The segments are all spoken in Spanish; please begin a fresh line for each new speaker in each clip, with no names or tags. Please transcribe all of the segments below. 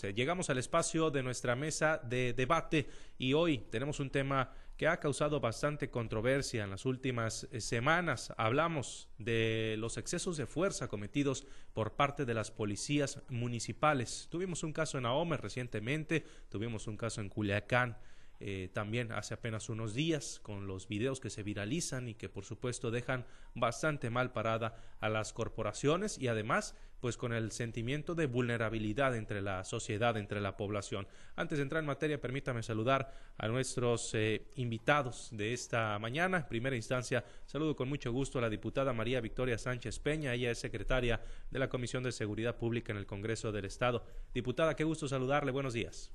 Llegamos al espacio de nuestra mesa de debate y hoy tenemos un tema que ha causado bastante controversia en las últimas eh, semanas. Hablamos de los excesos de fuerza cometidos por parte de las policías municipales. Tuvimos un caso en Ahome recientemente, tuvimos un caso en Culiacán eh, también hace apenas unos días con los videos que se viralizan y que por supuesto dejan bastante mal parada a las corporaciones y además pues con el sentimiento de vulnerabilidad entre la sociedad, entre la población. Antes de entrar en materia, permítame saludar a nuestros eh, invitados de esta mañana. En primera instancia, saludo con mucho gusto a la diputada María Victoria Sánchez Peña. Ella es secretaria de la Comisión de Seguridad Pública en el Congreso del Estado. Diputada, qué gusto saludarle. Buenos días.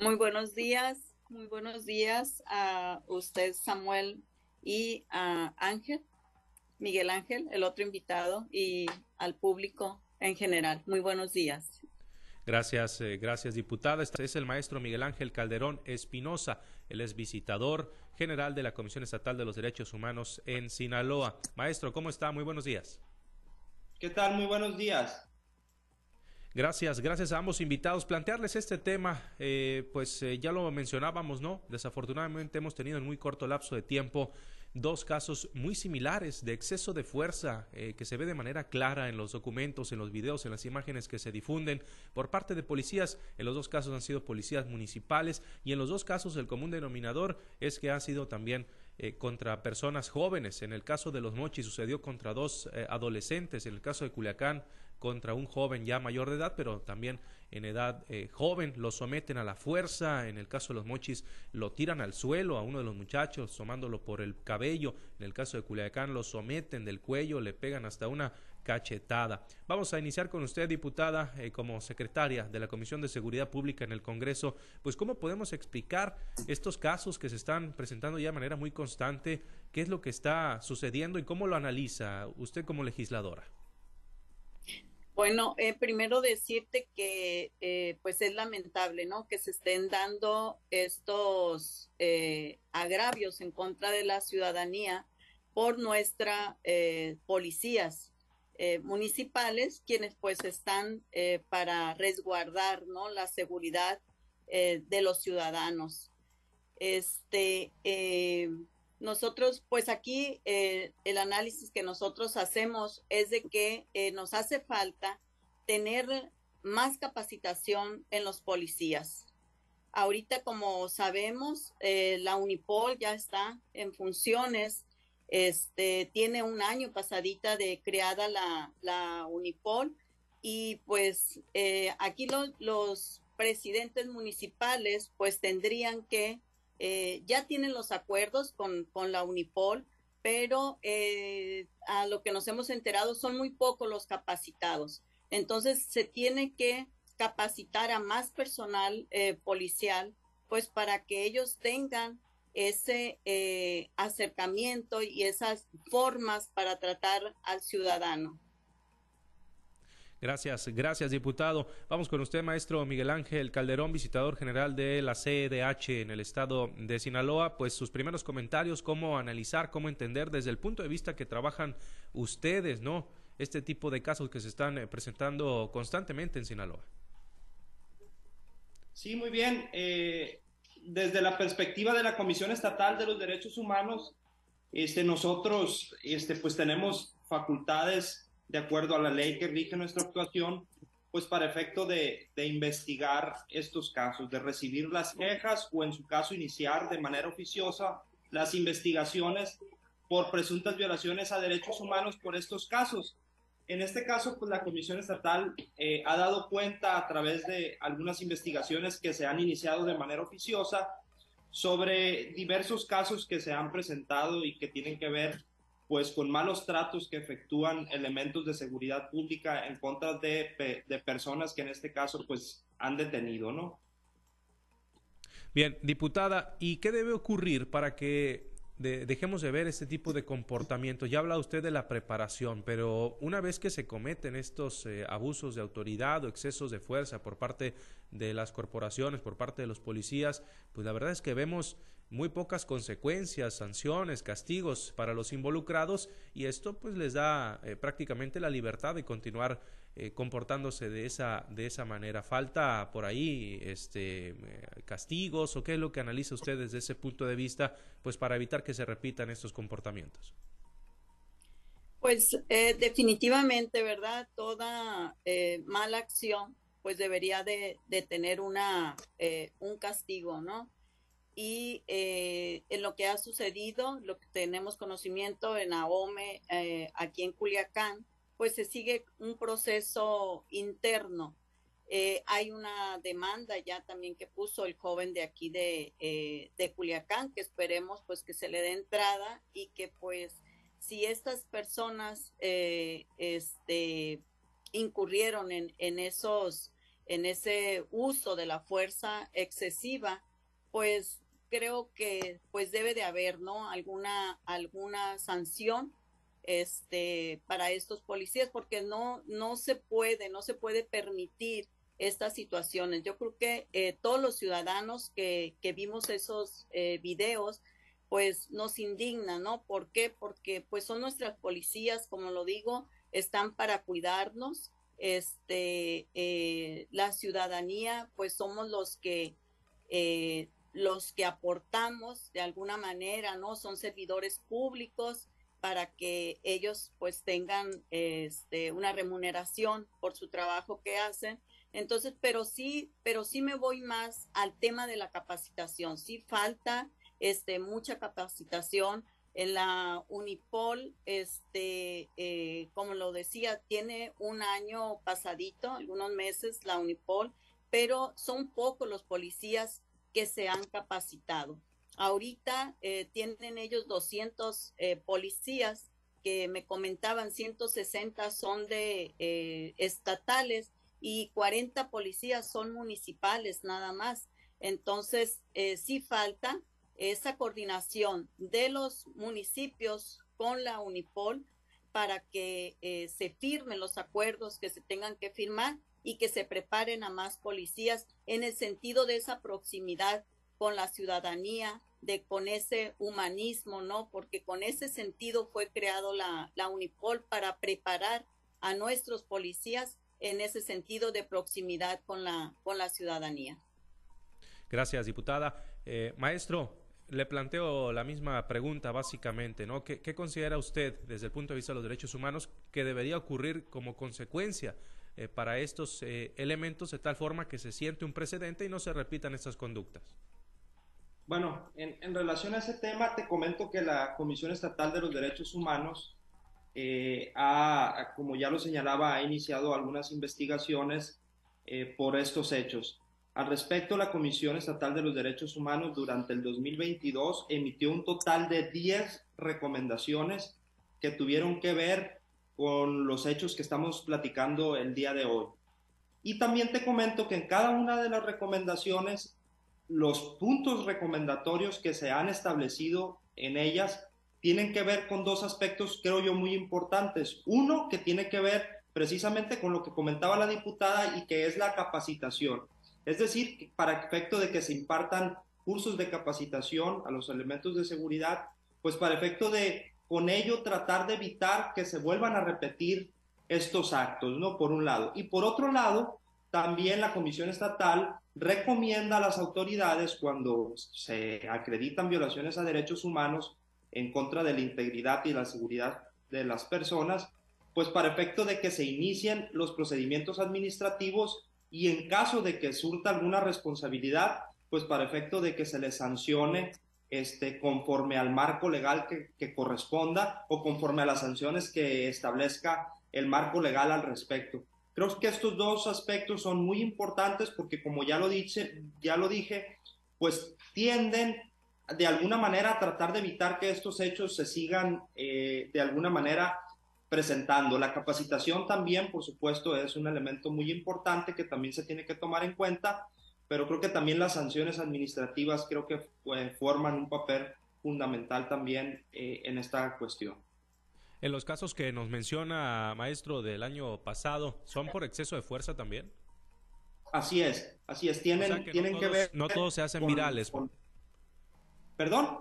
Muy buenos días. Muy buenos días a usted, Samuel, y a Ángel, Miguel Ángel, el otro invitado, y al público en general. Muy buenos días.
Gracias, eh, gracias diputada. Este es el maestro Miguel Ángel Calderón Espinosa. Él es visitador general de la Comisión Estatal de los Derechos Humanos en Sinaloa. Maestro, ¿cómo está? Muy buenos días.
¿Qué tal? Muy buenos días.
Gracias, gracias a ambos invitados. Plantearles este tema, eh, pues eh, ya lo mencionábamos, ¿no? Desafortunadamente hemos tenido en muy corto lapso de tiempo dos casos muy similares de exceso de fuerza eh, que se ve de manera clara en los documentos, en los videos, en las imágenes que se difunden por parte de policías. En los dos casos han sido policías municipales y en los dos casos el común denominador es que ha sido también contra personas jóvenes. En el caso de los Mochis sucedió contra dos adolescentes. En el caso de Culiacán contra un joven ya mayor de edad, pero también en edad eh, joven, lo someten a la fuerza, en el caso de los mochis lo tiran al suelo a uno de los muchachos tomándolo por el cabello, en el caso de Culiacán lo someten del cuello, le pegan hasta una cachetada. Vamos a iniciar con usted, diputada, eh, como secretaria de la Comisión de Seguridad Pública en el Congreso, pues cómo podemos explicar estos casos que se están presentando ya de manera muy constante, qué es lo que está sucediendo y cómo lo analiza usted como legisladora.
Bueno, eh, primero decirte que eh, pues es lamentable, ¿no? Que se estén dando estos eh, agravios en contra de la ciudadanía por nuestras policías municipales, quienes pues están para resguardar, ¿no? La seguridad de los ciudadanos. Este, nosotros, pues aquí eh, el análisis que nosotros hacemos es de que eh, nos hace falta tener más capacitación en los policías. Ahorita, como sabemos, eh, la Unipol ya está en funciones. Este tiene un año pasadita de creada la, la Unipol y pues aquí los presidentes municipales pues tendrían que eh, ya tienen los acuerdos con, con la Unipol, pero eh, a lo que nos hemos enterado son muy pocos los capacitados. Entonces se tiene que capacitar a más personal eh, policial, pues para que ellos tengan ese acercamiento y esas formas para tratar al ciudadano.
Gracias, gracias diputado. Vamos con usted, maestro Miguel Ángel Calderón, visitador general de la CEDH en el estado de Sinaloa. Pues sus primeros comentarios, cómo analizar, cómo entender desde el punto de vista que trabajan ustedes, ¿no? Este tipo de casos que se están eh, presentando constantemente en Sinaloa.
Sí, muy bien. Eh, desde la perspectiva de la Comisión Estatal de los Derechos Humanos, este, nosotros este, pues tenemos facultades de acuerdo a la ley que rige nuestra actuación, pues para efecto de, investigar estos casos, de recibir las quejas o en su caso iniciar de manera oficiosa las investigaciones por presuntas violaciones a derechos humanos por estos casos. En este caso, pues la Comisión Estatal eh, ha dado cuenta a través de algunas investigaciones que se han iniciado de manera oficiosa sobre diversos casos que se han presentado y que tienen que ver pues con malos tratos que efectúan elementos de seguridad pública en contra de, de personas que en este caso pues han detenido, ¿no?
Bien, diputada, ¿y qué debe ocurrir para que dejemos de ver este tipo de comportamiento. Ya habla usted de la preparación, pero una vez que se cometen estos eh, abusos de autoridad o excesos de fuerza por parte de las corporaciones, por parte de los policías, pues la verdad es que vemos muy pocas consecuencias, sanciones, castigos para los involucrados y esto pues les da eh, prácticamente la libertad de continuar eh, comportándose de esa, de esa manera. ¿Falta por ahí este, castigos o qué es lo que analiza usted desde ese punto de vista pues para evitar que se repitan estos comportamientos?
Pues definitivamente, ¿verdad? Toda mala acción pues debería de, tener una, un castigo, ¿no? Y eh, en lo que ha sucedido, lo que tenemos conocimiento en AOME, eh, aquí en Culiacán, pues se sigue un proceso interno. Eh, hay una demanda ya también que puso el joven de aquí de, de Culiacán, que esperemos pues que se le dé entrada y que pues si estas personas este, incurrieron en, en, esos, en ese uso de la fuerza excesiva, pues creo que pues debe de haber, ¿no? Alguna, alguna sanción este, para estos policías, porque no, no se puede, no se puede permitir estas situaciones. Yo creo que eh, todos los ciudadanos que, que vimos esos eh, videos, pues nos indigna, ¿no? ¿Por qué? Porque pues son nuestras policías, como lo digo, están para cuidarnos. Este, eh, la ciudadanía, pues somos los que los que aportamos de alguna manera, ¿no? Son servidores públicos para que ellos pues tengan este, una remuneración por su trabajo que hacen. Entonces, pero sí, pero sí me voy más al tema de la capacitación. Sí falta este, mucha capacitación en la Unipol, este, eh, como lo decía, tiene un año pasadito, algunos meses la Unipol, pero son pocos los policías que se han capacitado. Ahorita eh, tienen ellos 200 eh, policías que me comentaban, 160 son de eh, estatales y 40 policías son municipales nada más. Entonces, sí falta esa coordinación de los municipios con la Unipol para que se firmen los acuerdos que se tengan que firmar y que se preparen a más policías en el sentido de esa proximidad con la ciudadanía, de con ese humanismo, ¿no? Porque con ese sentido fue creado la, la Unipol para preparar a nuestros policías en ese sentido de proximidad con la, con la ciudadanía.
Gracias, diputada. Eh, maestro, le planteo la misma pregunta básicamente, ¿no? ¿Qué, ¿Qué, considera usted desde el punto de vista de los derechos humanos que debería ocurrir como consecuencia eh, para estos eh, elementos de tal forma que se siente un precedente y no se repitan estas conductas.
Bueno, en, relación a ese tema, te comento que la Comisión Estatal de los Derechos Humanos eh, ha, como ya lo señalaba, ha iniciado algunas investigaciones por estos hechos. Al respecto, la Comisión Estatal de los Derechos Humanos durante el 2022 emitió un total de 10 recomendaciones que tuvieron que ver con los hechos que estamos platicando el día de hoy. Y también te comento que en cada una de las recomendaciones, los puntos recomendatorios que se han establecido en ellas tienen que ver con dos aspectos, creo yo, muy importantes. Uno, que tiene que ver precisamente con lo que comentaba la diputada y que es la capacitación. Es decir, para efecto de que se impartan cursos de capacitación a los elementos de seguridad, pues para efecto de con ello tratar de evitar que se vuelvan a repetir estos actos, ¿no? Por un lado. Y por otro lado, también la Comisión Estatal recomienda a las autoridades cuando se acreditan violaciones a derechos humanos en contra de la integridad y la seguridad de las personas, pues para efecto de que se inicien los procedimientos administrativos y en caso de que surta alguna responsabilidad, pues para efecto de que se les sancione este, conforme al marco legal que, corresponda o conforme a las sanciones que establezca el marco legal al respecto. Creo que estos dos aspectos son muy importantes porque como ya lo, dice, ya lo dije, pues tienden de alguna manera a tratar de evitar que estos hechos se sigan eh, de alguna manera presentando. La capacitación también, por supuesto, es un elemento muy importante que también se tiene que tomar en cuenta pero creo que también las sanciones administrativas creo que pues, forman un papel fundamental también eh, en esta cuestión.
En los casos que nos menciona, maestro, del año pasado, ¿son por exceso de fuerza también?
Así es, así es. Tienen, que, tienen que ver.
No todos se hacen virales.
¿Perdón?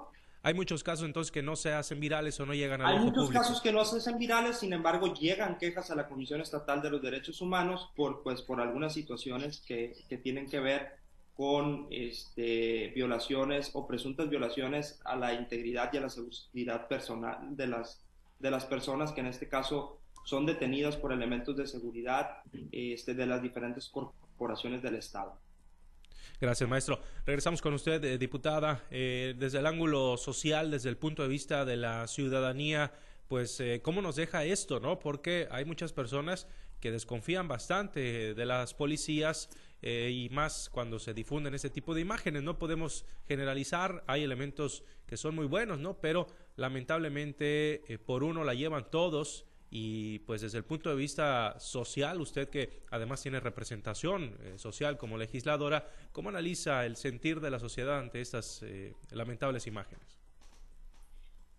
Hay muchos casos entonces que no se hacen virales o no llegan al
Hay muchos
público.
casos que no se hacen virales, sin embargo llegan quejas a la Comisión Estatal de los Derechos Humanos por, pues, por algunas situaciones que, que tienen que ver con este, violaciones o presuntas violaciones a la integridad y a la seguridad personal de las, de las personas que en este caso son detenidas por elementos de seguridad este, de las diferentes corporaciones del Estado.
Gracias, maestro. Regresamos con usted, eh, diputada. Eh, desde el ángulo social, desde el punto de vista de la ciudadanía, pues, eh, ¿cómo nos deja esto, no? Porque hay muchas personas que desconfían bastante de las policías eh, y más cuando se difunden ese tipo de imágenes. No podemos generalizar, hay elementos que son muy buenos, ¿no? Pero lamentablemente eh, por uno la llevan todos y pues desde el punto de vista social, usted que además tiene representación eh, social como legisladora, ¿cómo analiza el sentir de la sociedad ante estas eh, lamentables imágenes?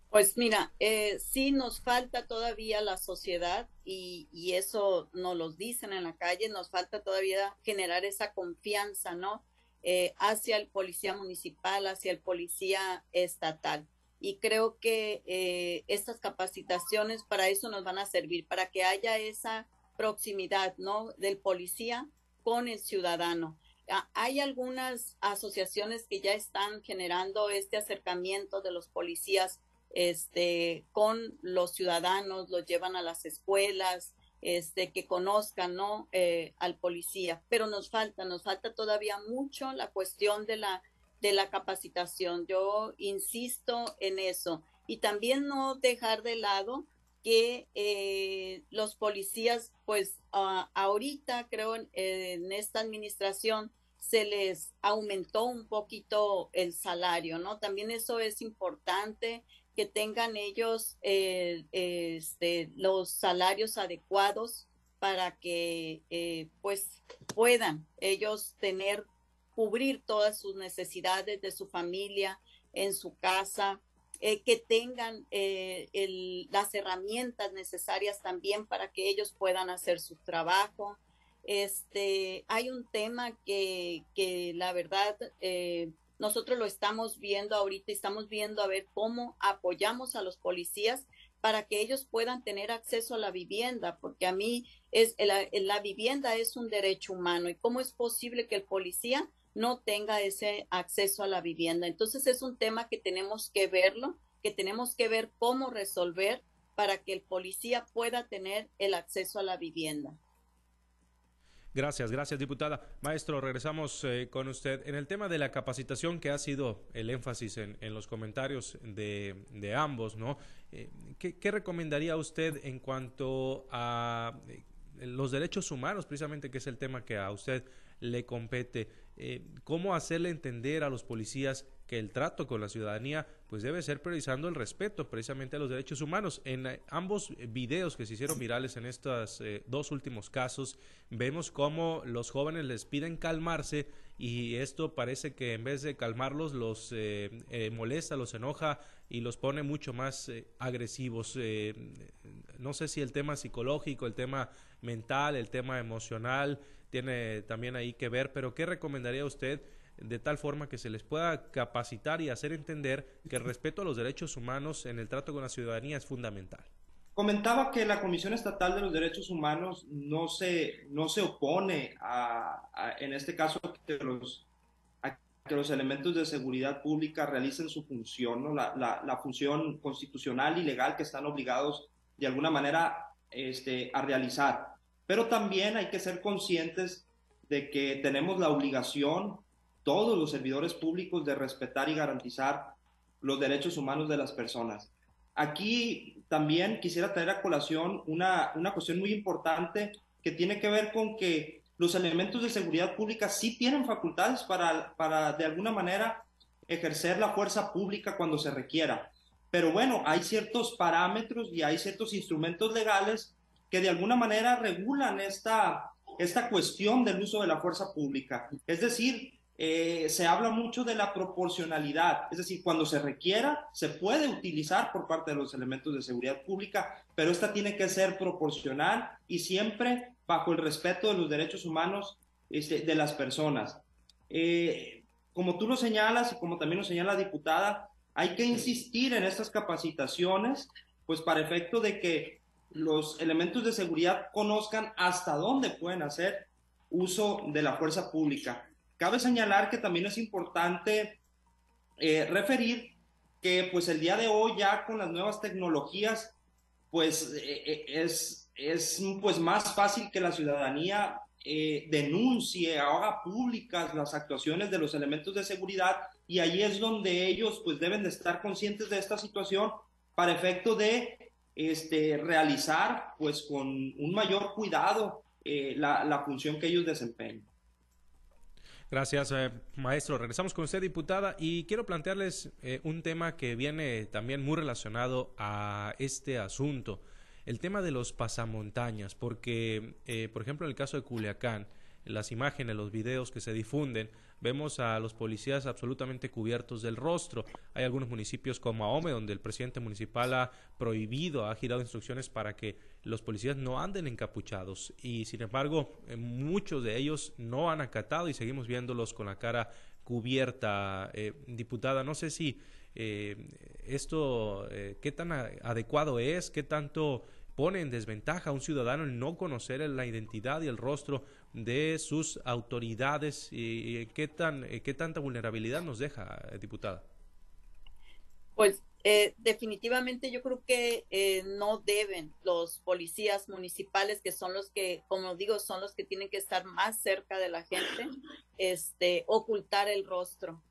Pues mira, eh, sí nos falta todavía la sociedad y, y eso nos lo dicen en la calle, nos falta todavía generar esa confianza, ¿no? Eh, hacia el policía municipal, hacia el policía estatal. Y creo que eh, estas capacitaciones para eso nos van a servir, para que haya esa proximidad, ¿no? Del policía con el ciudadano. Ah, Hay algunas asociaciones que ya están generando este acercamiento de los policías este, con los ciudadanos, los llevan a las escuelas, este, que conozcan ¿no? Eh, al policía, pero nos falta, nos falta todavía mucho la cuestión de la, de la capacitación. Yo insisto en eso y también no dejar de lado que eh, los policías, pues uh, ahorita creo en, esta administración se les aumentó un poquito el salario, ¿no? También eso es importante que tengan ellos eh, este, los salarios adecuados para que eh, pues puedan ellos tener, cubrir todas sus necesidades de su familia en su casa, eh, que tengan eh, las herramientas necesarias también para que ellos puedan hacer su trabajo. Este, hay un tema que, que la verdad eh, nosotros lo estamos viendo ahorita y estamos viendo a ver cómo apoyamos a los policías para que ellos puedan tener acceso a la vivienda, porque a mí es la, la vivienda es un derecho humano y cómo es posible que el policía no tenga ese acceso a la vivienda. Entonces es un tema que tenemos que verlo, que tenemos que ver cómo resolver para que el policía pueda tener el acceso a la vivienda.
Gracias, gracias diputada. Maestro, regresamos eh, con usted. En el tema de la capacitación, que ha sido el énfasis en, en los comentarios de, de ambos, ¿no? Eh, ¿qué, ¿qué, recomendaría usted en cuanto a eh, los derechos humanos, precisamente que es el tema que a usted le compete? Eh, ¿Cómo hacerle entender a los policías que el trato con la ciudadanía pues debe ser priorizando el respeto precisamente a los derechos humanos. En eh, ambos videos que se hicieron virales en estos eh, dos últimos casos, vemos cómo los jóvenes les piden calmarse y esto parece que en vez de calmarlos los eh, molesta, los enoja y los pone mucho más agresivos. no sé si el tema psicológico, el tema mental, el tema emocional tiene también ahí que ver, pero ¿qué recomendaría usted? de tal forma que se les pueda capacitar y hacer entender que el respeto a los derechos humanos en el trato con la ciudadanía es fundamental.
Comentaba que la Comisión Estatal de los Derechos Humanos no se, no se opone a, en este caso, a que, los, a que los elementos de seguridad pública realicen su función, ¿no? la, la, la función constitucional y legal que están obligados de alguna manera este, a realizar. Pero también hay que ser conscientes de que tenemos la obligación todos los servidores públicos de respetar y garantizar los derechos humanos de las personas. Aquí también quisiera traer a colación una, una cuestión muy importante que tiene que ver con que los elementos de seguridad pública sí tienen facultades para, para de alguna manera ejercer la fuerza pública cuando se requiera. Pero bueno, hay ciertos parámetros y hay ciertos instrumentos legales que de alguna manera regulan esta, esta cuestión del uso de la fuerza pública. Es decir, eh, se habla mucho de la proporcionalidad, es decir, cuando se requiera, se puede utilizar por parte de los elementos de seguridad pública, pero esta tiene que ser proporcional y siempre bajo el respeto de los derechos humanos este, de las personas. Eh, como tú lo señalas y como también lo señala la diputada, hay que insistir en estas capacitaciones, pues para efecto de que los elementos de seguridad conozcan hasta dónde pueden hacer uso de la fuerza pública. Cabe señalar que también es importante eh, referir que pues el día de hoy ya con las nuevas tecnologías pues eh, eh, es, es pues más fácil que la ciudadanía denuncie, haga públicas las actuaciones de los elementos de seguridad y ahí es donde ellos pues deben de estar conscientes de esta situación para efecto de este, realizar pues con un mayor cuidado la, la función que ellos desempeñan.
Gracias, eh, maestro. Regresamos con usted, diputada, y quiero plantearles eh, un tema que viene también muy relacionado a este asunto, el tema de los pasamontañas, porque, eh, por ejemplo, en el caso de Culiacán, las imágenes, los videos que se difunden, vemos a los policías absolutamente cubiertos del rostro. Hay algunos municipios como Ahome, donde el presidente municipal ha prohibido, ha girado instrucciones para que los policías no anden encapuchados. Y sin embargo, eh, muchos de ellos no han acatado y seguimos viéndolos con la cara cubierta. Eh, diputada, no sé si eh, esto, qué tan adecuado es, qué tanto pone en desventaja a un ciudadano el no conocer la identidad y el rostro de sus autoridades y, qué tan eh, qué tanta vulnerabilidad nos deja, eh, diputada.
Pues eh, definitivamente yo creo que no deben los policías municipales, que son los que, como digo, son los que tienen que estar más cerca de la gente, este, ocultar el rostro,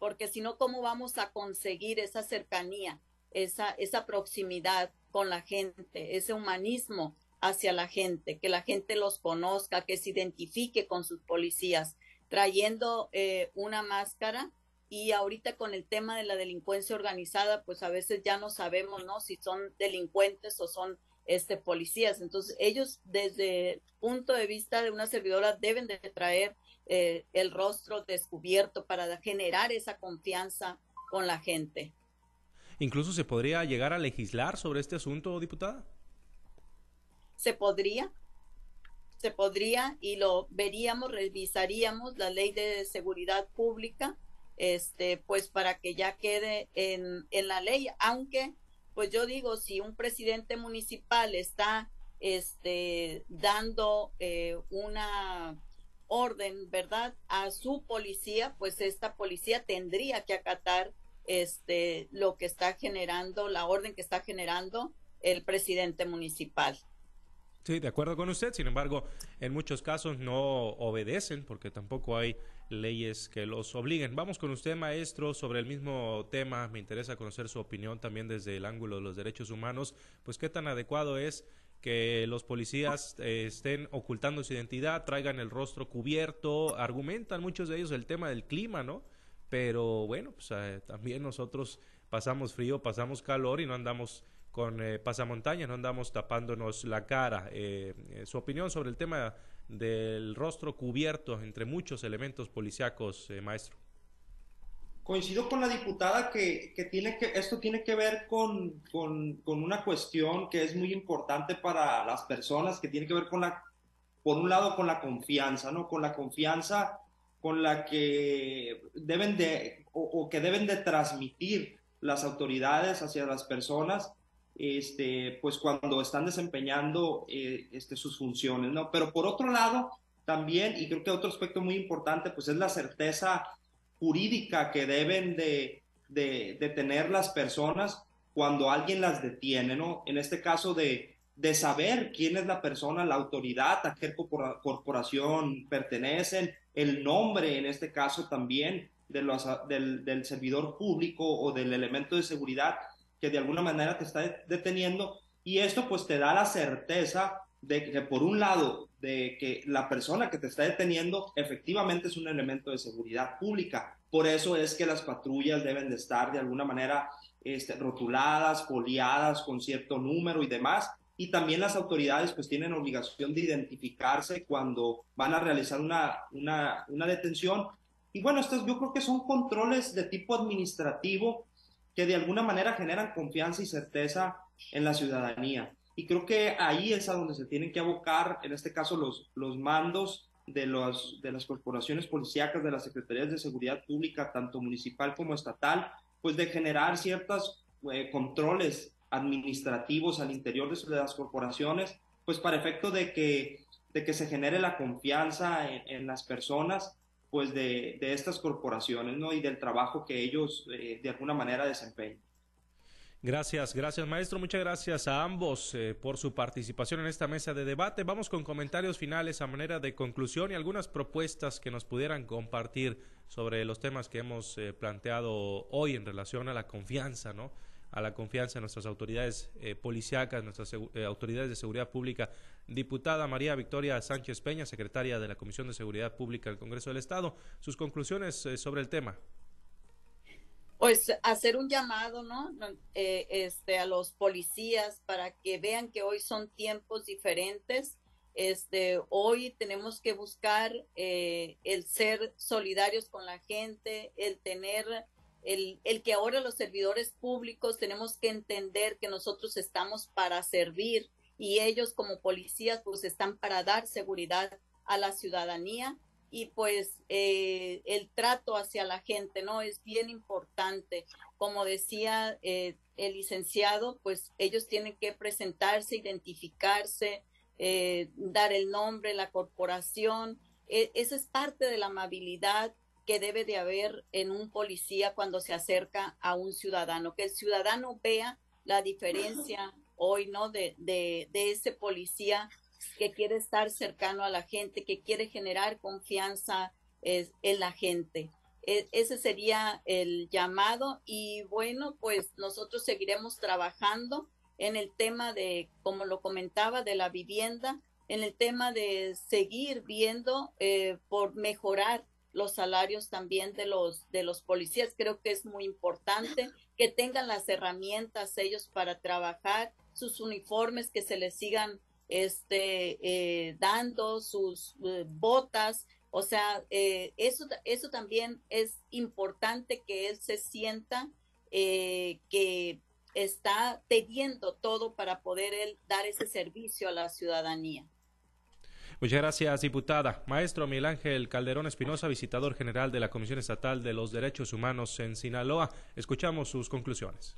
porque si no, ¿cómo vamos a conseguir esa cercanía, esa, esa proximidad con la gente, ese humanismo hacia la gente, que la gente los conozca, que se identifique con sus policías, trayendo eh, una máscara. Y ahorita con el tema de la delincuencia organizada, pues a veces ya no sabemos, ¿no? Si son delincuentes o son este, policías. Entonces, ellos desde el punto de vista de una servidora deben de traer eh, el rostro descubierto para generar esa confianza con la gente.
Incluso se podría llegar a legislar sobre este asunto, diputada
se podría, se podría y lo veríamos, revisaríamos la ley de seguridad pública, este, pues para que ya quede en, en la ley, aunque, pues yo digo, si un presidente municipal está este, dando eh, una orden, ¿verdad? A su policía, pues esta policía tendría que acatar este, lo que está generando, la orden que está generando el presidente municipal.
Sí, de acuerdo con usted. Sin embargo, en muchos casos no obedecen porque tampoco hay leyes que los obliguen. Vamos con usted, maestro, sobre el mismo tema. Me interesa conocer su opinión también desde el ángulo de los derechos humanos. Pues qué tan adecuado es que los policías eh, estén ocultando su identidad, traigan el rostro cubierto, argumentan muchos de ellos el tema del clima, ¿no? Pero bueno, pues eh, también nosotros pasamos frío, pasamos calor y no andamos con eh, pasamontañas, no andamos tapándonos la cara. Eh, eh, su opinión sobre el tema del rostro cubierto entre muchos elementos policíacos, maestro.
Coincido con la diputada que, tiene que esto tiene que ver con, una cuestión que es muy importante para las personas, que tiene que ver con la, por un lado, con la confianza, ¿no? Con la confianza con la que deben de, o que deben de transmitir las autoridades hacia las personas este, pues cuando están desempeñando eh, este, sus funciones, ¿no? Pero por otro lado, también, y creo que otro aspecto muy importante, pues es la certeza jurídica que deben de, de, tener las personas cuando alguien las detiene, ¿no? En este caso de, de saber quién es la persona, la autoridad, a qué corporación pertenecen, el nombre, en este caso también, de los, del, del servidor público o del elemento de seguridad que de alguna manera te está deteniendo y esto pues te da la certeza de que por un lado de que la persona que te está deteniendo efectivamente es un elemento de seguridad pública. Por eso es que las patrullas deben de estar de alguna manera este, rotuladas, foliadas con cierto número y demás. Y también las autoridades pues tienen obligación de identificarse cuando van a realizar una, una, una detención. Y bueno, estos yo creo que son controles de tipo administrativo que de alguna manera generan confianza y certeza en la ciudadanía. Y creo que ahí es a donde se tienen que abocar, en este caso, los, los mandos de, los, de las corporaciones policíacas, de las secretarías de seguridad pública, tanto municipal como estatal, pues de generar ciertos eh, controles administrativos al interior de, las corporaciones, pues para efecto de que, de que se genere la confianza en, las personas pues de, de, estas corporaciones ¿no? y del trabajo que ellos eh, de alguna manera desempeñan.
Gracias, gracias maestro. Muchas gracias a ambos eh, por su participación en esta mesa de debate. Vamos con comentarios finales a manera de conclusión y algunas propuestas que nos pudieran compartir sobre los temas que hemos eh, planteado hoy en relación a la confianza, ¿no? A la confianza en nuestras autoridades eh, policíacas, nuestras autoridades de seguridad pública. Diputada María Victoria Sánchez Peña, secretaria de la Comisión de Seguridad Pública del Congreso del Estado, sus conclusiones sobre el tema
pues hacer un llamado, ¿no? Eh, este, a los policías para que vean que hoy son tiempos diferentes. Este, hoy tenemos que buscar eh, el ser solidarios con la gente, el tener, el, el que ahora los servidores públicos tenemos que entender que nosotros estamos para servir y ellos como policías pues están para dar seguridad a la ciudadanía y pues eh, el trato hacia la gente, ¿no? Es bien importante. Como decía eh, el licenciado, pues ellos tienen que presentarse, identificarse, eh, dar el nombre, la corporación. E, esa es parte de la amabilidad que debe de haber en un policía cuando se acerca a un ciudadano, que el ciudadano vea la diferencia hoy, ¿no? De, de, de ese policía que quiere estar cercano a la gente, que quiere generar confianza en la gente. E, ese sería el llamado y bueno, pues nosotros seguiremos trabajando en el tema de, como lo comentaba, de la vivienda, en el tema de seguir viendo eh, por mejorar los salarios también de los de los policías. Creo que es muy importante que tengan las herramientas ellos para trabajar, sus uniformes que se les sigan este, eh, dando sus eh, botas. O sea, eh, eso, eso también es importante que él se sienta que está teniendo todo para poder él dar ese servicio a la ciudadanía.
Muchas gracias, diputada. Maestro Miguel Ángel Calderón Espinosa, visitador general de la Comisión Estatal de los Derechos Humanos en Sinaloa. Escuchamos sus conclusiones.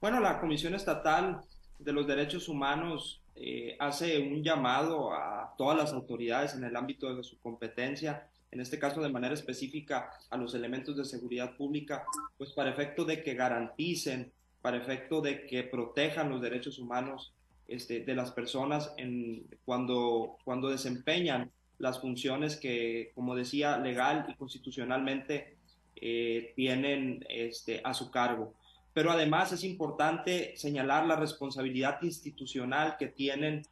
Bueno, la Comisión Estatal de los Derechos Humanos eh, hace un llamado a todas las autoridades en el ámbito de su competencia, en este caso de manera específica a los elementos de seguridad pública, pues para efecto de que garanticen, para efecto de que protejan los derechos humanos este, de las personas en, cuando, cuando desempeñan las funciones que, como decía, legal y constitucionalmente eh, tienen este, a su cargo. Pero además es importante señalar la responsabilidad institucional que tienen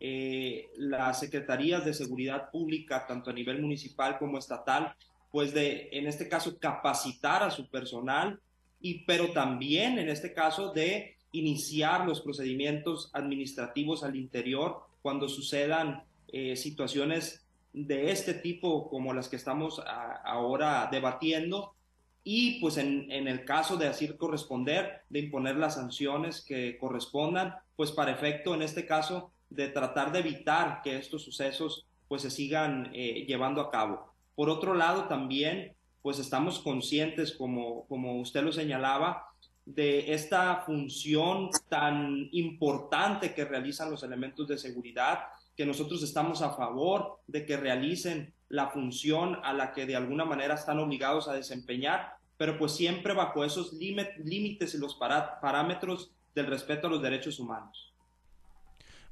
eh, las secretarías de seguridad pública, tanto a nivel municipal como estatal, pues de, en este caso, capacitar a su personal, y, pero también en este caso de iniciar los procedimientos administrativos al interior cuando sucedan eh, situaciones de este tipo como las que estamos ahora debatiendo y pues en, el caso de así corresponder, de imponer las sanciones que correspondan, pues para efecto en este caso de tratar de evitar que estos sucesos pues se sigan eh, llevando a cabo. Por otro lado también pues estamos conscientes como, como usted lo señalaba de esta función tan importante que realizan los elementos de seguridad, que nosotros estamos a favor de que realicen la función a la que de alguna manera están obligados a desempeñar, pero pues siempre bajo esos límites y los parámetros del respeto a los derechos humanos.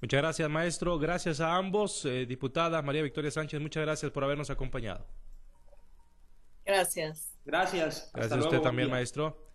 Muchas gracias, maestro. Gracias a ambos. Eh, diputada María Victoria Sánchez, muchas gracias por habernos acompañado.
Gracias.
Gracias.
Gracias a usted también, maestro.